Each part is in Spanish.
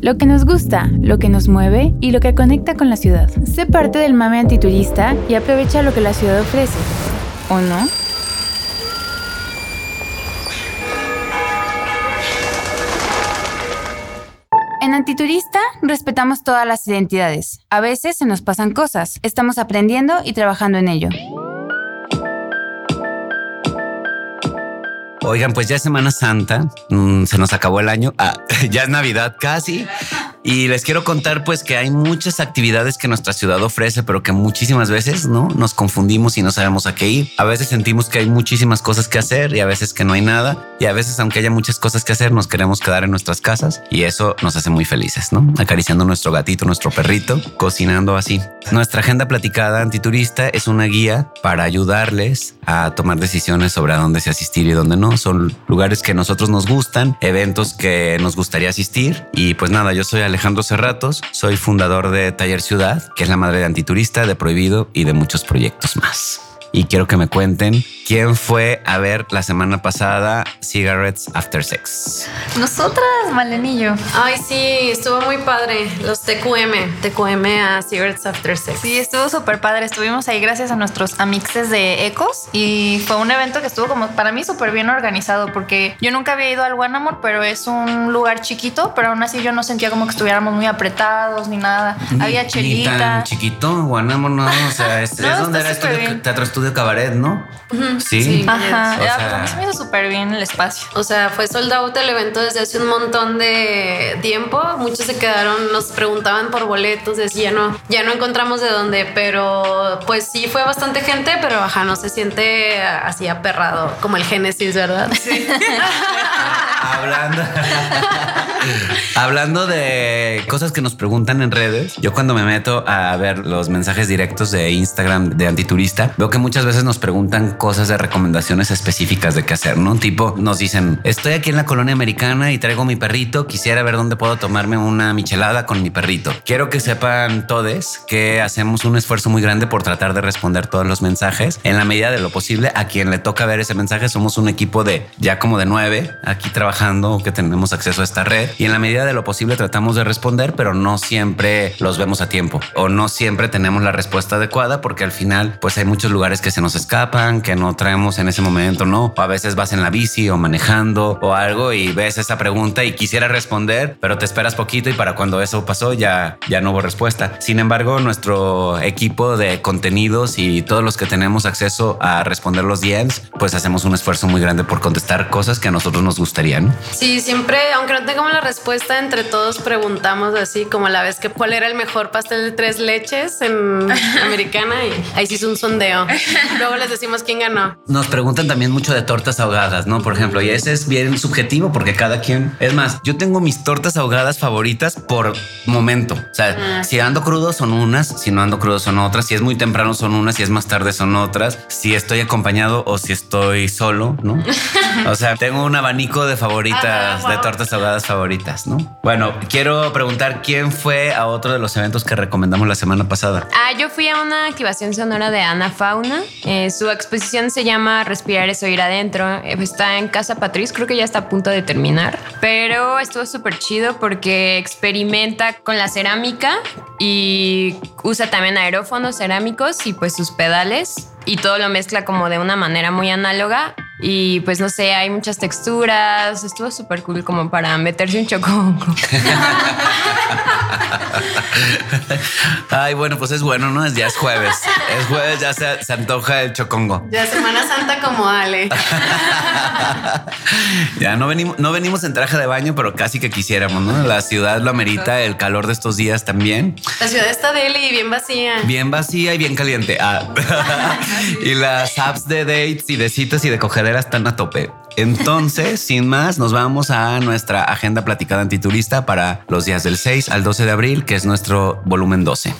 lo que nos gusta, lo que nos mueve y lo que conecta con la ciudad. Sé parte del mame antiturista y aprovecha lo que la ciudad ofrece. ¿O no? En Antiturista respetamos todas las identidades. A veces se nos pasan cosas. Estamos aprendiendo y trabajando en ello. Oigan, pues ya es Semana Santa, mm, se nos acabó el año, ah, ya es Navidad casi. Y les quiero contar pues que hay muchas actividades que nuestra ciudad ofrece, pero que muchísimas veces no nos confundimos y no sabemos a qué ir. A veces sentimos que hay muchísimas cosas que hacer y a veces que no hay nada. Y a veces, aunque haya muchas cosas que hacer, nos queremos quedar en nuestras casas y eso nos hace muy felices, ¿no? Acariciando nuestro gatito, nuestro perrito, cocinando así. Nuestra agenda platicada antiturista es una guía para ayudarles a tomar decisiones sobre a dónde se asistir y dónde no. Son lugares que a nosotros nos gustan, eventos que nos gustaría asistir. Y pues nada, yo soy Alejandro Cerratos, soy fundador de Taller Ciudad, que es la madre de Antiturista, de Prohibido y de muchos proyectos más y quiero que me cuenten quién fue a ver la semana pasada Cigarettes After Sex. Nosotras, Malenillo. Ay, sí, estuvo muy padre. Los TQM, TQM a Cigarettes After Sex. Sí, estuvo súper padre. Estuvimos ahí gracias a nuestros amixes de Ecos y fue un evento que estuvo como para mí súper bien organizado porque yo nunca había ido al Guanamor, pero es un lugar chiquito, pero aún así yo no sentía como que estuviéramos muy apretados ni nada. había chelita. Ni tan chiquito, Guanamor, no, o sea, es, No, es donde era estudio, teatro estudio cabaret, ¿no? Sí. Sí. Ajá, O ya, sea- a mí se me hizo súper bien el espacio. O sea, fue sold out el evento desde hace un montón de tiempo. Muchos se quedaron, nos preguntaban por boletos, decía no, ya no encontramos de dónde, pero pues sí fue bastante gente, pero ajá, no se siente así aperrado como el Génesis, ¿verdad? Sí. Hablando, hablando de cosas que nos preguntan en redes, yo cuando me meto a ver los mensajes directos de Instagram de Antiturista, veo que muchas veces nos preguntan cosas de recomendaciones específicas de qué hacer, ¿no? Tipo, nos dicen, estoy aquí en la colonia americana y traigo mi perrito, quisiera ver dónde puedo tomarme una michelada con mi perrito. Quiero que sepan todos que hacemos un esfuerzo muy grande por tratar de responder todos los mensajes en la medida de lo posible. A quien le toca ver ese mensaje somos un equipo de ya como de nueve aquí trabajando que tenemos acceso a esta red y en la medida de lo posible tratamos de responder, pero no siempre los vemos a tiempo o no siempre tenemos la respuesta adecuada porque al final pues hay muchos lugares que se nos escapan, que no traemos en ese momento, no. O a veces vas en la bici o manejando o algo y ves esa pregunta y quisiera responder, pero te esperas poquito y para cuando eso pasó ya, ya no hubo respuesta. Sin embargo, nuestro equipo de contenidos y todos los que tenemos acceso a responder los DMs, pues hacemos un esfuerzo muy grande por contestar cosas que a nosotros nos gustarían. Sí, siempre, aunque no tengamos la respuesta, entre todos preguntamos así como la vez que cuál era el mejor pastel de tres leches en americana y ahí se hizo un sondeo. Luego les decimos quién ganó. Nos preguntan también mucho de tortas ahogadas, ¿no? Por ejemplo, y ese es bien subjetivo porque cada quien... Es más, yo tengo mis tortas ahogadas favoritas por momento. O sea, si ando crudo son unas, si no ando crudo son otras, si es muy temprano son unas, si es más tarde son otras, si estoy acompañado o si estoy solo, ¿no? O sea, tengo un abanico de favoritas, de tortas ahogadas favoritas, ¿no? Bueno, quiero preguntar quién fue a otro de los eventos que recomendamos la semana pasada. Ah, yo fui a una activación sonora de Ana Fauna. Eh, su exposición se llama Respirar es oír adentro. Eh, Está en Casa Patriz, creo que ya está a punto de terminar. Pero estuvo súper chido porque experimenta con la cerámica y usa también aerófonos cerámicos y pues sus pedales. Y todo lo mezcla como de una manera muy análoga. Y pues no sé, hay muchas texturas. Estuvo súper cool como para meterse un chocongo. Ay, bueno, pues es bueno, ¿no? Es ya es jueves. Es jueves, ya se, se antoja el chocongo. Ya Semana Santa como Ale. Ya no venimos, no venimos en traje de baño, pero casi que quisiéramos, ¿no? La ciudad lo amerita, el calor de estos días también. La ciudad está deli y bien vacía. Bien vacía y bien caliente. Ah. y las apps de dates y de citas y de están a tope. Entonces, sin más, nos vamos a nuestra agenda platicada antiturista para los días del 6 al 12 de abril, que es nuestro volumen 12.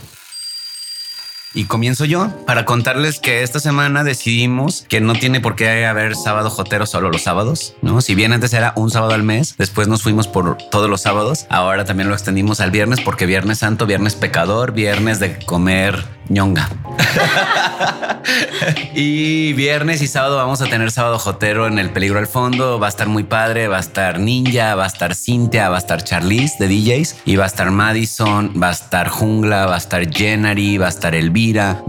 Y comienzo yo para contarles que esta semana decidimos que no tiene por qué haber sábado jotero solo los sábados, ¿no? Si bien antes era un sábado al mes, después nos fuimos por todos los sábados, ahora también lo extendimos al viernes porque Viernes Santo, Viernes Pecador, Viernes de comer ñonga. y viernes y sábado vamos a tener sábado jotero en el peligro al fondo. Va a estar muy padre, va a estar Ninja, va a estar Cintia, va a estar Charlize de DJs y va a estar Madison, va a estar Jungla, va a estar Jenary, va a estar Elvira,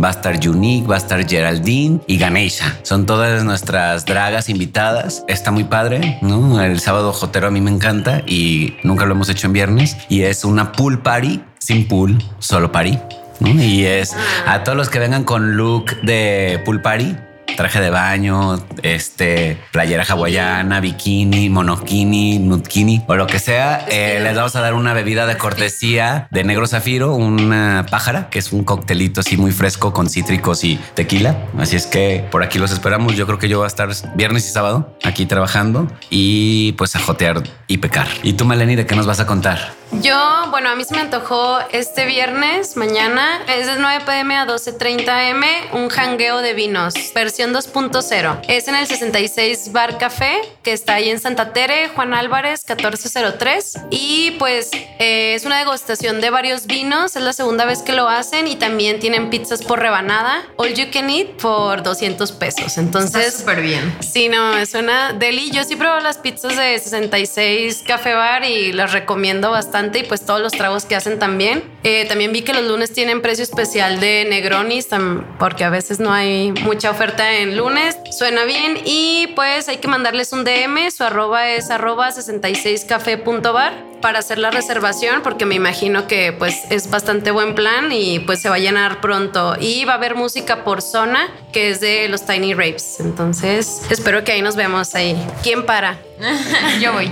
va a estar Unique, va a estar Geraldine y Ganesha. Son todas nuestras dragas invitadas. Está muy padre. El sábado jotero a mí me encanta y nunca lo hemos hecho en viernes y es una pool party sin pool, solo party. Y es a todos los que vengan con look de pool party, traje de baño, este, playera hawaiana, bikini, monokini, nutkini o lo que sea, eh, les vamos a dar una bebida de cortesía de negro zafiro, una pájara, que es un coctelito así muy fresco con cítricos y tequila. Así es que por aquí los esperamos. Yo creo que yo voy a estar viernes y sábado aquí trabajando y pues a jotear y pecar. ¿Y tú, Melanie, de qué nos vas a contar? Yo, bueno, a mí se me antojó este viernes, mañana, es de 9 pm a 12.30 m, un jangueo de vinos, versión 2.0. Es en el 66 Bar Café, que está ahí en Santa Tere, Juan Álvarez, 1403. Y pues eh, es una degustación de varios vinos, es la segunda vez que lo hacen y también tienen pizzas por rebanada, all you can eat por 200 pesos. Entonces, súper bien. Sí, no, suena deli. Yo sí probé las pizzas de 66 Café Bar y las recomiendo bastante y pues todos los tragos que hacen también. Eh, también vi que los lunes tienen precio especial de Negronis porque a veces no hay mucha oferta en lunes. Suena bien y pues hay que mandarles un DM. Su arroba es arroba 66café.bar para hacer la reservación porque me imagino que pues es bastante buen plan y pues se va a llenar pronto y va a haber música por zona que es de los Tiny Rapes entonces espero que ahí nos vemos ahí ¿quién para? yo voy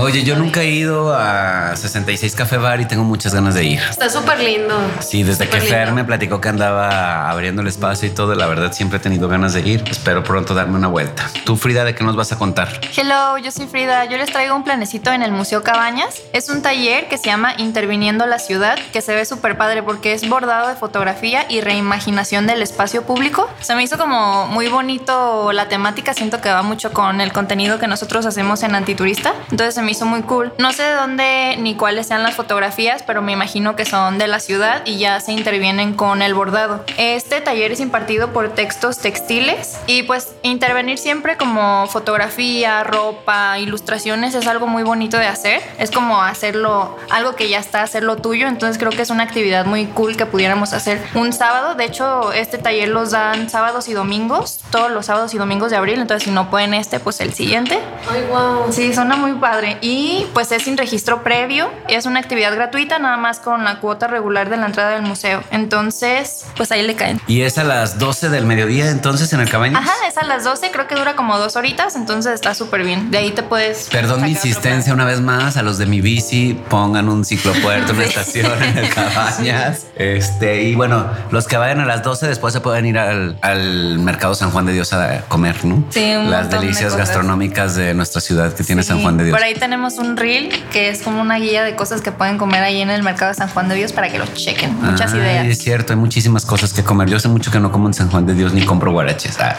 Oye, yo nunca he ido a 66 Café Bar y tengo muchas ganas de ir. Está súper lindo. Sí, desde que Fer me platicó que andaba abriendo el espacio y todo, la verdad siempre he tenido ganas de ir. Espero pronto darme una vuelta. Tú, Frida, ¿de qué nos vas a contar? Hello, yo soy Frida. Yo les traigo un planecito en el Museo Cabañas. Es un taller que se llama Interviniendo la Ciudad, que se ve súper padre porque es bordado de fotografía y reimaginación del espacio público. Se me hizo como muy bonito la temática. Siento que va mucho con el contenido que nosotros hacemos en Antiturista. Entonces se me hizo muy cool. No sé de dónde ni cuáles sean las fotografías, pero me imagino que son de la ciudad y ya se intervienen con el bordado. Este taller es impartido por textos textiles y pues intervenir siempre como fotografía, ropa, ilustraciones es algo muy bonito de hacer. Es como hacerlo, algo que ya está, hacerlo tuyo. Entonces creo que es una actividad muy cool que pudiéramos hacer un sábado. De hecho, este taller los dan sábados y domingos, todos los sábados y domingos de abril. Entonces si no pueden este, pues el siguiente. Ay, wow. Sí, suena muy padre. Y pues es sin registro previo. Es una actividad gratuita, nada más con la cuota regular de la entrada del museo. Entonces, pues ahí le caen. ¿Y es a las 12 del mediodía entonces en el cabaño? Ajá, es a las 12, creo que dura como dos horitas, entonces está súper bien. De ahí te puedes... Perdón mi insistencia una vez más a los de mi bici, pongan un ciclopuerto, una estación en el cabañas. Este, y bueno, los que vayan a las 12 después se pueden ir al, al mercado San Juan de Dios a comer, ¿no? Sí, un Las de delicias gastronómicas de nuestra ciudad que tiene Sí, San Juan de Dios. Por ahí tenemos un reel que es como una guía de cosas que pueden comer ahí en el mercado de San Juan de Dios para que lo chequen. Muchas Ay, ideas. Es cierto, hay muchísimas cosas que comer. Yo sé mucho que no como en San Juan de Dios ni compro guaraches. Ah.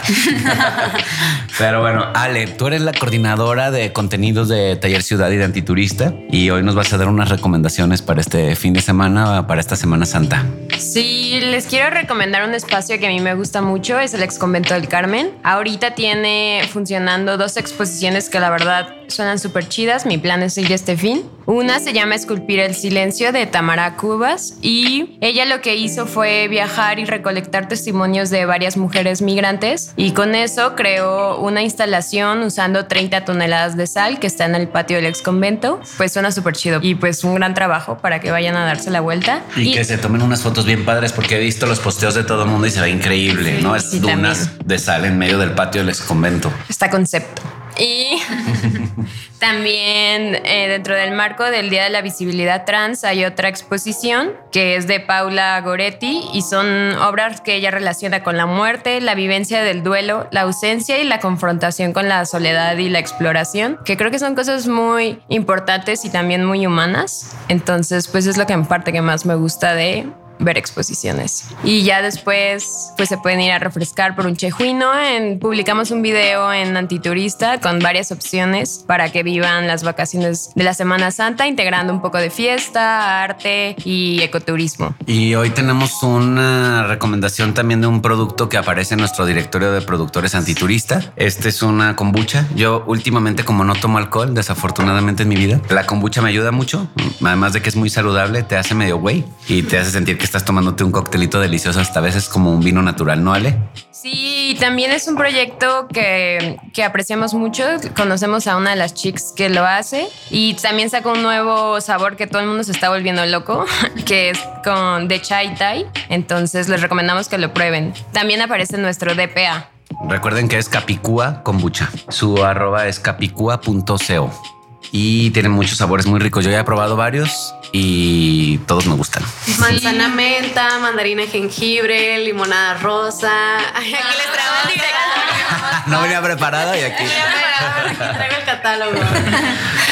Pero bueno, Ale, tú eres la coordinadora de contenidos de Taller Ciudad y de Antiturista y hoy nos vas a dar unas recomendaciones para este fin de semana, para esta Semana Santa. Sí, les quiero recomendar un espacio que a mí me gusta mucho, es el ex convento del Carmen. Ahorita tiene funcionando dos exposiciones que la verdad suenan súper chidas. Mi plan es ir este fin. Una se llama Esculpir el Silencio de Tamara Cubas y ella lo que hizo fue viajar y recolectar testimonios de varias mujeres migrantes y con eso creó una instalación usando 30 toneladas de sal que está en el patio del ex convento. Pues suena súper chido y pues un gran trabajo para que vayan a darse la vuelta. Y, que se tomen unas fotos bien padres porque he visto los posteos de todo el mundo y se ve increíble, ¿no? Es sí, dunas también. de sal en medio del patio del ex convento. está concepto. Y también eh, dentro del marco del Día de la Visibilidad Trans hay otra exposición que es de Paula Goretti y son obras que ella relaciona con la muerte, la vivencia del duelo, la ausencia y la confrontación con la soledad y la exploración, que creo que son cosas muy importantes y también muy humanas. Entonces, pues es lo que en parte que más me gusta de ver exposiciones. Y ya después, pues se pueden ir a refrescar por un chejuino. En, publicamos un video en Antiturista con varias opciones para que vivan las vacaciones de la Semana Santa, integrando un poco de fiesta, arte y ecoturismo. Y hoy tenemos una recomendación también de un producto que aparece en nuestro directorio de productores antiturista. Este es una kombucha. Yo últimamente, como no tomo alcohol, desafortunadamente en mi vida, la kombucha me ayuda mucho. Además de que es muy saludable, te hace medio güey y te hace sentir que estás tomándote un coctelito delicioso, hasta a veces como un vino natural, ¿no, Ale? Sí, también es un proyecto que, que, apreciamos mucho. Conocemos a una de las chicas que lo hace y también sacó un nuevo sabor que todo el mundo se está volviendo loco, que es con de chai thai. Entonces les recomendamos que lo prueben. También aparece nuestro DPA. Recuerden que es Capicúa Kombucha. Su arroba es capicúa.co y tiene muchos sabores muy ricos. Yo ya he probado varios y todos me gustan. Manzana menta, mandarina jengibre, limonada rosa. aquí les traigo No venía preparada y aquí. traigo el catálogo.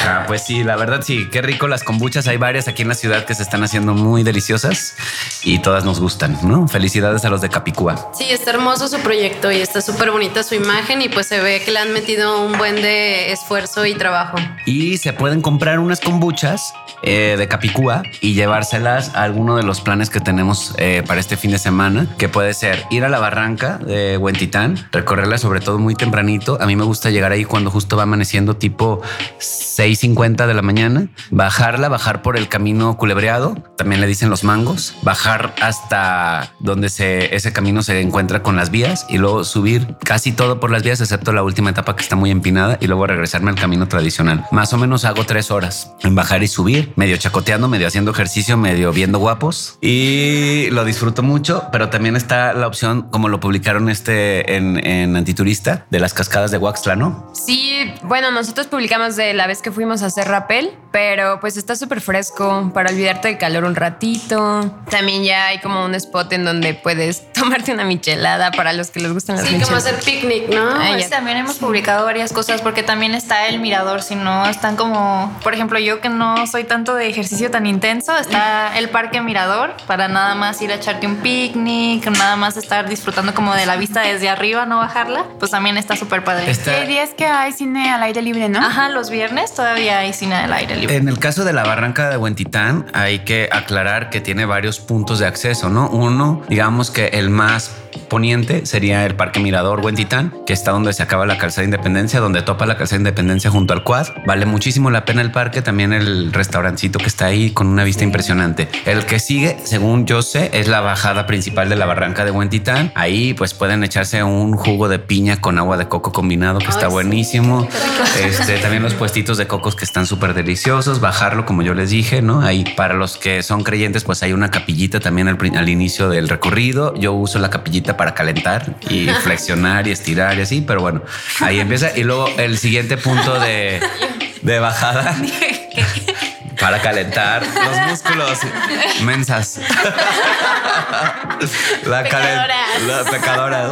Ah, pues sí, la verdad sí, qué rico las kombuchas. Hay varias aquí en la ciudad que se están haciendo muy deliciosas y todas nos gustan, ¿no? Felicidades a los de Capicúa. Sí, está hermoso su proyecto y está súper bonita su imagen y pues se ve que le han metido un buen de esfuerzo y trabajo. Y se pueden comprar unas kombuchas eh, de Capicúa y llevárselas a alguno de los planes que tenemos eh, para este fin de semana, que puede ser ir a la barranca de Huentitán, recorrerla sobre todo muy tempranito. A mí me gusta llegar ahí cuando justo va amaneciendo tipo 6.50 de la mañana, bajarla, bajar por el camino culebreado, también le dicen los mangos, bajar hasta donde se, ese camino se encuentra con las vías y luego subir casi todo por las vías, excepto la última etapa que está muy empinada y luego regresarme al camino tradicional. Más o menos hago tres horas en bajar y subir, medio chacoteando, medio haciendo ejercicio, medio viendo guapos y lo disfruto mucho, pero también está la opción, como lo publicaron este en, en Antiturista, de las cascadas de Huaxtla, ¿no? Sí, bueno, nosotros publicamos de la vez que fuimos a hacer rappel, pero pues está súper fresco para olvidarte del calor un ratito. También ya hay como un spot en donde puedes tomarte una michelada para los que les gustan las sí, micheladas. como hacer picnic, ¿no? Pues también hemos publicado varias cosas porque también está el mirador, si no están como, por ejemplo, yo que no soy tanto de ejercicio tan intenso, está el parque mirador para nada más ir a echarte un picnic, nada más estar disfrutando como de la vista desde arriba, no bajarla, pues también está súper padre. Está- Hay días que hay cine al aire libre, ¿no? Ajá, los viernes todavía hay cine al aire libre. En el caso de la barranca de Huentitán, hay que aclarar que tiene varios puntos de acceso, ¿no? Uno, digamos que el más poniente sería el Parque Mirador Huentitán, que está donde se acaba la calzada de Independencia, donde topa la calzada de Independencia junto al Quad. Vale muchísimo la pena el parque, también el restaurancito que está ahí con una vista impresionante. El que sigue, según yo sé, es la bajada principal de la barranca de Huentitán. Ahí pues pueden echarse un jugo de piña con agua de coco combinado que está sí. buenísimo. Este, también los puestitos de cocos que están súper deliciosos, bajarlo como yo les dije, ¿no? Ahí para los que son creyentes pues hay una capillita también al inicio del recorrido. Yo uso la capillita para calentar y flexionar y estirar y así, pero bueno, ahí empieza. Y luego el siguiente punto de, de bajada. Para calentar los músculos mensas. La Pecadoras. la- pecadoras.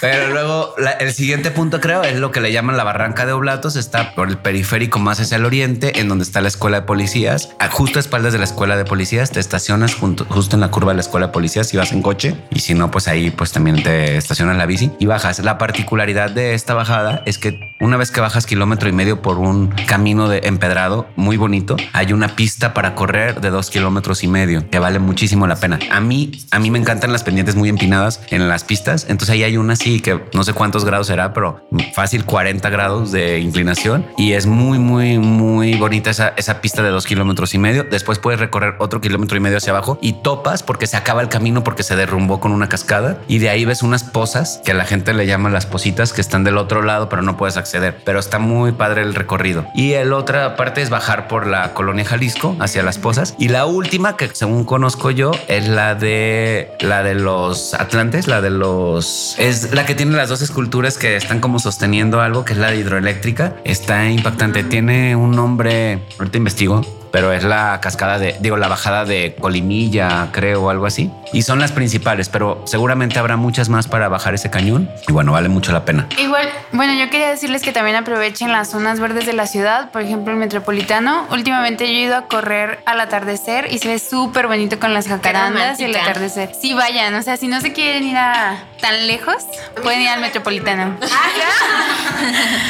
Pero luego la- el siguiente punto creo es lo que le llaman la barranca de Oblatos. Está por el periférico más hacia el oriente, en donde está la escuela de policías. A- Justo a espaldas de la escuela de policías te estacionas junto, justo en la curva de la escuela de policías si vas en coche. Y si no, pues ahí pues también te estacionas la bici y bajas. La particularidad de esta bajada es que una vez que bajas kilómetro y medio por un camino de empedrado muy bonito, hay una pista para correr de dos kilómetros y medio que vale muchísimo la pena. A mí, a mí me encantan las pendientes muy empinadas en las pistas. Entonces ahí hay una así que no sé cuántos grados será, pero fácil 40 grados de inclinación y es muy, muy, muy bonita esa, esa pista de dos kilómetros y medio. Después puedes recorrer otro kilómetro y medio hacia abajo y topas porque se acaba el camino porque se derrumbó con una cascada y de ahí ves unas pozas que la gente le llama las positas que están del otro lado, pero no puedes acceder. Pero está muy padre el recorrido. Y el otra parte es bajar por la colonia Jalisco hacia las pozas. Y la última que según conozco yo es la de la de los Atlantes, la de los es la que tiene las dos esculturas que están como sosteniendo algo que es la de hidroeléctrica. Está impactante. Tiene un nombre, ahorita investigo. Pero es la cascada de, digo, la bajada de Colimilla, creo, o algo así. Y son las principales, pero seguramente habrá muchas más para bajar ese cañón. Y bueno, vale mucho la pena. Igual, bueno, yo quería decirles que también aprovechen las zonas verdes de la ciudad, por ejemplo, el metropolitano. Últimamente yo he ido a correr al atardecer y se ve súper bonito con las jacarandas y el atardecer. Sí, vayan, o sea, si no se quieren ir a tan lejos, pueden ir al metropolitano.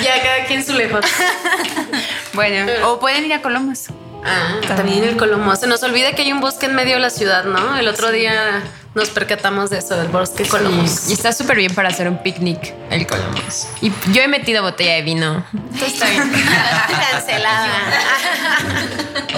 Ya cada quien su lejos. Bueno, o pueden ir a Colomos. Ah, también el Colomo. Se nos olvida que hay un bosque en medio de la ciudad, ¿no? El otro día nos percatamos de eso, del bosque Colomos. Y está súper bien para hacer un picnic, el Colomos. Y yo he metido botella de vino. Está bien. Cancelada.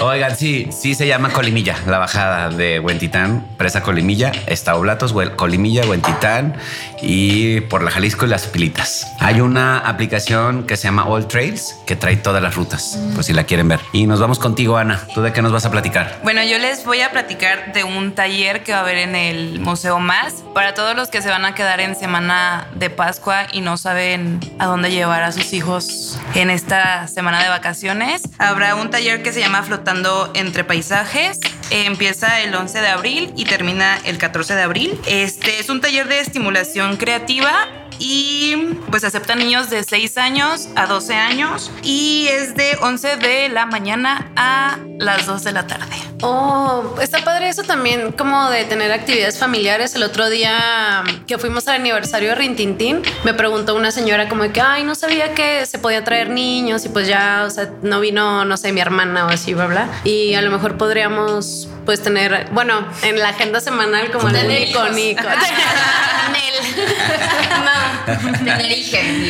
Oigan, sí, sí se llama Colimilla, la bajada de Huentitán, presa Colimilla, está Oblatos, Colimilla, Huentitán y por la Jalisco y las Pilitas. Hay una aplicación que se llama All Trails que trae todas las rutas, por si la quieren ver. Y nos vamos contigo, Ana. ¿Tú de qué nos vas a platicar? Bueno, yo les voy a platicar de un taller que va a haber en el Museo Más para todos los que se van a quedar en semana de Pascua y no saben a dónde llevar a sus hijos en esta semana de vacaciones. Habrá un taller que se llama Flotando entre Paisajes. Empieza el 11 de abril y termina el 14 de abril. Este es un taller de estimulación creativa y pues acepta niños de 6 años a 12 años y es de 11 de la mañana a las 2 de la tarde. Oh, está padre eso también, como de tener actividades familiares. El otro día que fuimos al aniversario de Rintintín, me preguntó una señora como de que, ay, no sabía que se podía traer niños y pues ya, o sea, no vino, no sé, mi hermana o así, bla, bla. Y a lo mejor podríamos, pues, tener, bueno, en la agenda semanal como el Tener único, hijos. Nico. no.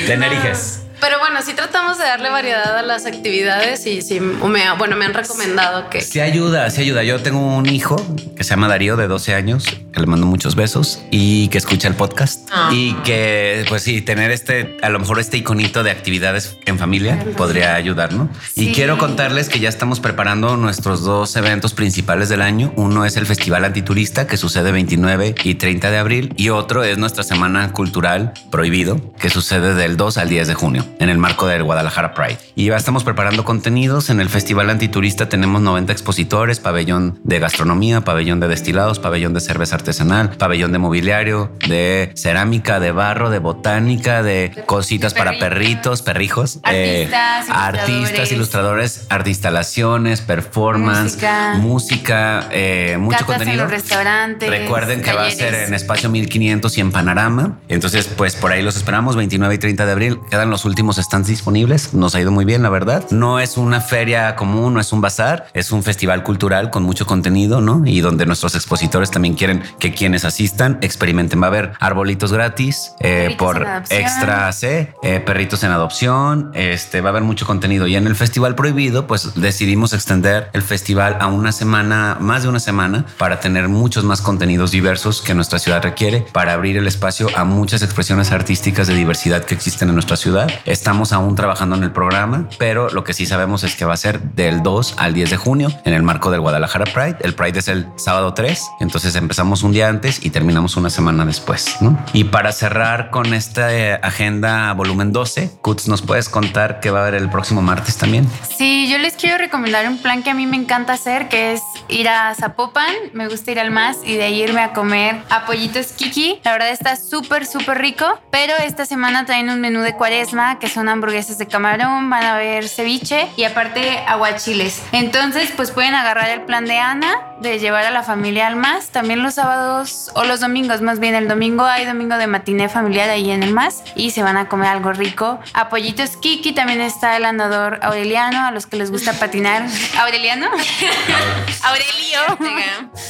Tener hijas. Pero bueno, sí tratamos de darle variedad a las actividades y sí, me, bueno, me han recomendado que... Sí ayuda, sí ayuda. Yo tengo un hijo que se llama Darío de 12 años, que le mando muchos besos y que escucha el podcast y que pues sí, tener este, a lo mejor este iconito de actividades en familia podría ayudar, ¿no? Y quiero contarles que ya estamos preparando nuestros dos eventos principales del año. Uno es el Festival Antiturista que sucede 29 y 30 de abril y otro es nuestra Semana Cultural Prohibido que sucede del 2 al 10 de junio en el marco del Guadalajara Pride. Y ya estamos preparando contenidos. En el Festival Antiturista tenemos 90 expositores, pabellón de gastronomía, pabellón de destilados, pabellón de cerveza artesanal, pabellón de mobiliario, de cerámica, de barro, de botánica, de cositas para perritos, perrijos, eh, Artistas, artistas, ilustradores. ilustradores, arte instalaciones, performance, Música. música, eh, mucho Catas en contenido. los restaurantes, Recuerden que va a ser en espacio 1500 y en Panorama. Entonces, pues por ahí los esperamos 29 y 30 de abril. Quedan los últimos stands disponibles. Nos ha ido muy bien, la verdad. No es una feria común, no es un bazar, es un festival cultural con mucho contenido, ¿no? Y donde nuestros expositores también quieren que quienes asistan experimenten. Va a haber arbolitos gratis eh, por extra C, eh, perritos en adopción. Este va a haber mucho contenido. Y en el Festival Prohibido, pues decidimos extender el festival a una semana, más de una semana, para tener muchos más contenidos diversos que nuestra ciudad requiere, para abrir el espacio a muchas expresiones artísticas de diversidad que existen en nuestra ciudad. Estamos aún trabajando en el programa, pero lo que sí sabemos es que va a ser del 2 al 10 de junio en el marco del Guadalajara Pride. El Pride es el sábado 3, entonces empezamos un día antes y terminamos una semana después, ¿no? Y para cerrar con esta eh, agenda volumen 12, Kutz, ¿nos puedes contar qué va a haber el próximo martes también? Sí, yo les quiero recomendar un plan que a mí me encanta hacer, que es ir a Zapopan, me gusta ir al más y de ahí irme a comer a Pollitos Kiki. La verdad está súper, súper rico, pero esta semana traen un menú de cuaresma, que son hamburguesas de camarón, van a ver ceviche y aparte aguachiles. Entonces, pues pueden agarrar el plan de Ana, de llevar a la familia al más, también los sábados o los domingos, más bien el domingo hay domingo de matiné familiar ahí en el más y se van a comer algo rico. A Pollitos Kiki también está el andador Aureliano, a los que les gusta patinar. ¿Aureliano? Aurelio.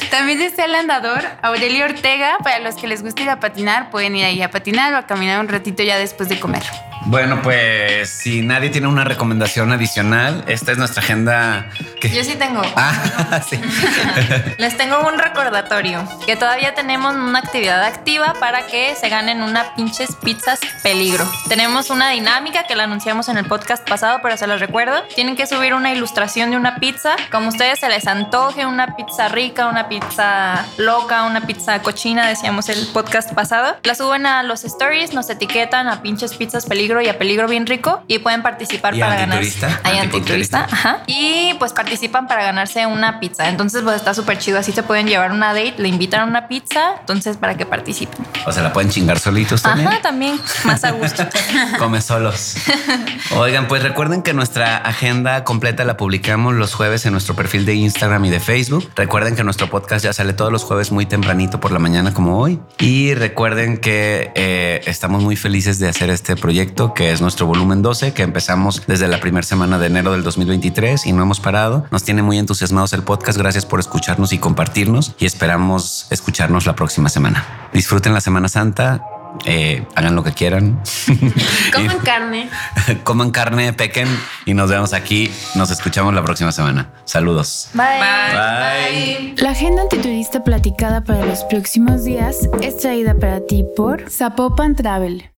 También está el andador Aurelio Ortega, para los que les gusta ir a patinar, pueden ir ahí a patinar o a caminar un ratito ya después de comer. Bueno, pues si nadie tiene una recomendación adicional, esta es nuestra agenda. que- Yo sí tengo. Ah, sí. Les tengo un recordatorio que todavía tenemos una actividad activa para que se ganen una pinches pizzas peligro. Tenemos una dinámica que la anunciamos en el podcast pasado, pero se los recuerdo. Tienen que subir una ilustración de una pizza, como ustedes se les antoje, una pizza rica, una pizza loca, una pizza cochina, decíamos el podcast pasado. La suben a los stories, nos etiquetan a pinches pizzas peligro y a peligro bien rico y pueden participar ¿Y para ganar. antiturista? Hay antiturista, ajá. Y pues participan para ganarse una pizza. Entonces, pues está súper chido. Así se pueden llevar una date, le invitan a una pizza, entonces para que participen. O sea, la pueden chingar solitos también. Ajá, también más a gusto. Come solos. Oigan, pues recuerden que nuestra agenda completa la publicamos los jueves en nuestro perfil de Instagram y de Facebook. Recuerden que nuestro podcast ya sale todos los jueves muy tempranito por la mañana como hoy. Y recuerden que eh, estamos muy felices de hacer este proyecto que es nuestro volumen 12, que empezamos desde la primera semana de enero del 2023 y no hemos parado. Nos tiene muy entusiasmados el podcast. Gracias por escucharnos y compartirnos y esperamos escucharnos la próxima semana. Disfruten la Semana Santa. eh, hagan lo que quieran. Coman carne. coman carne, pequen y nos vemos aquí. Nos escuchamos la próxima semana. Saludos. Bye. Bye. La agenda antiturista platicada para los próximos días es traída para ti por Zapopan Travel.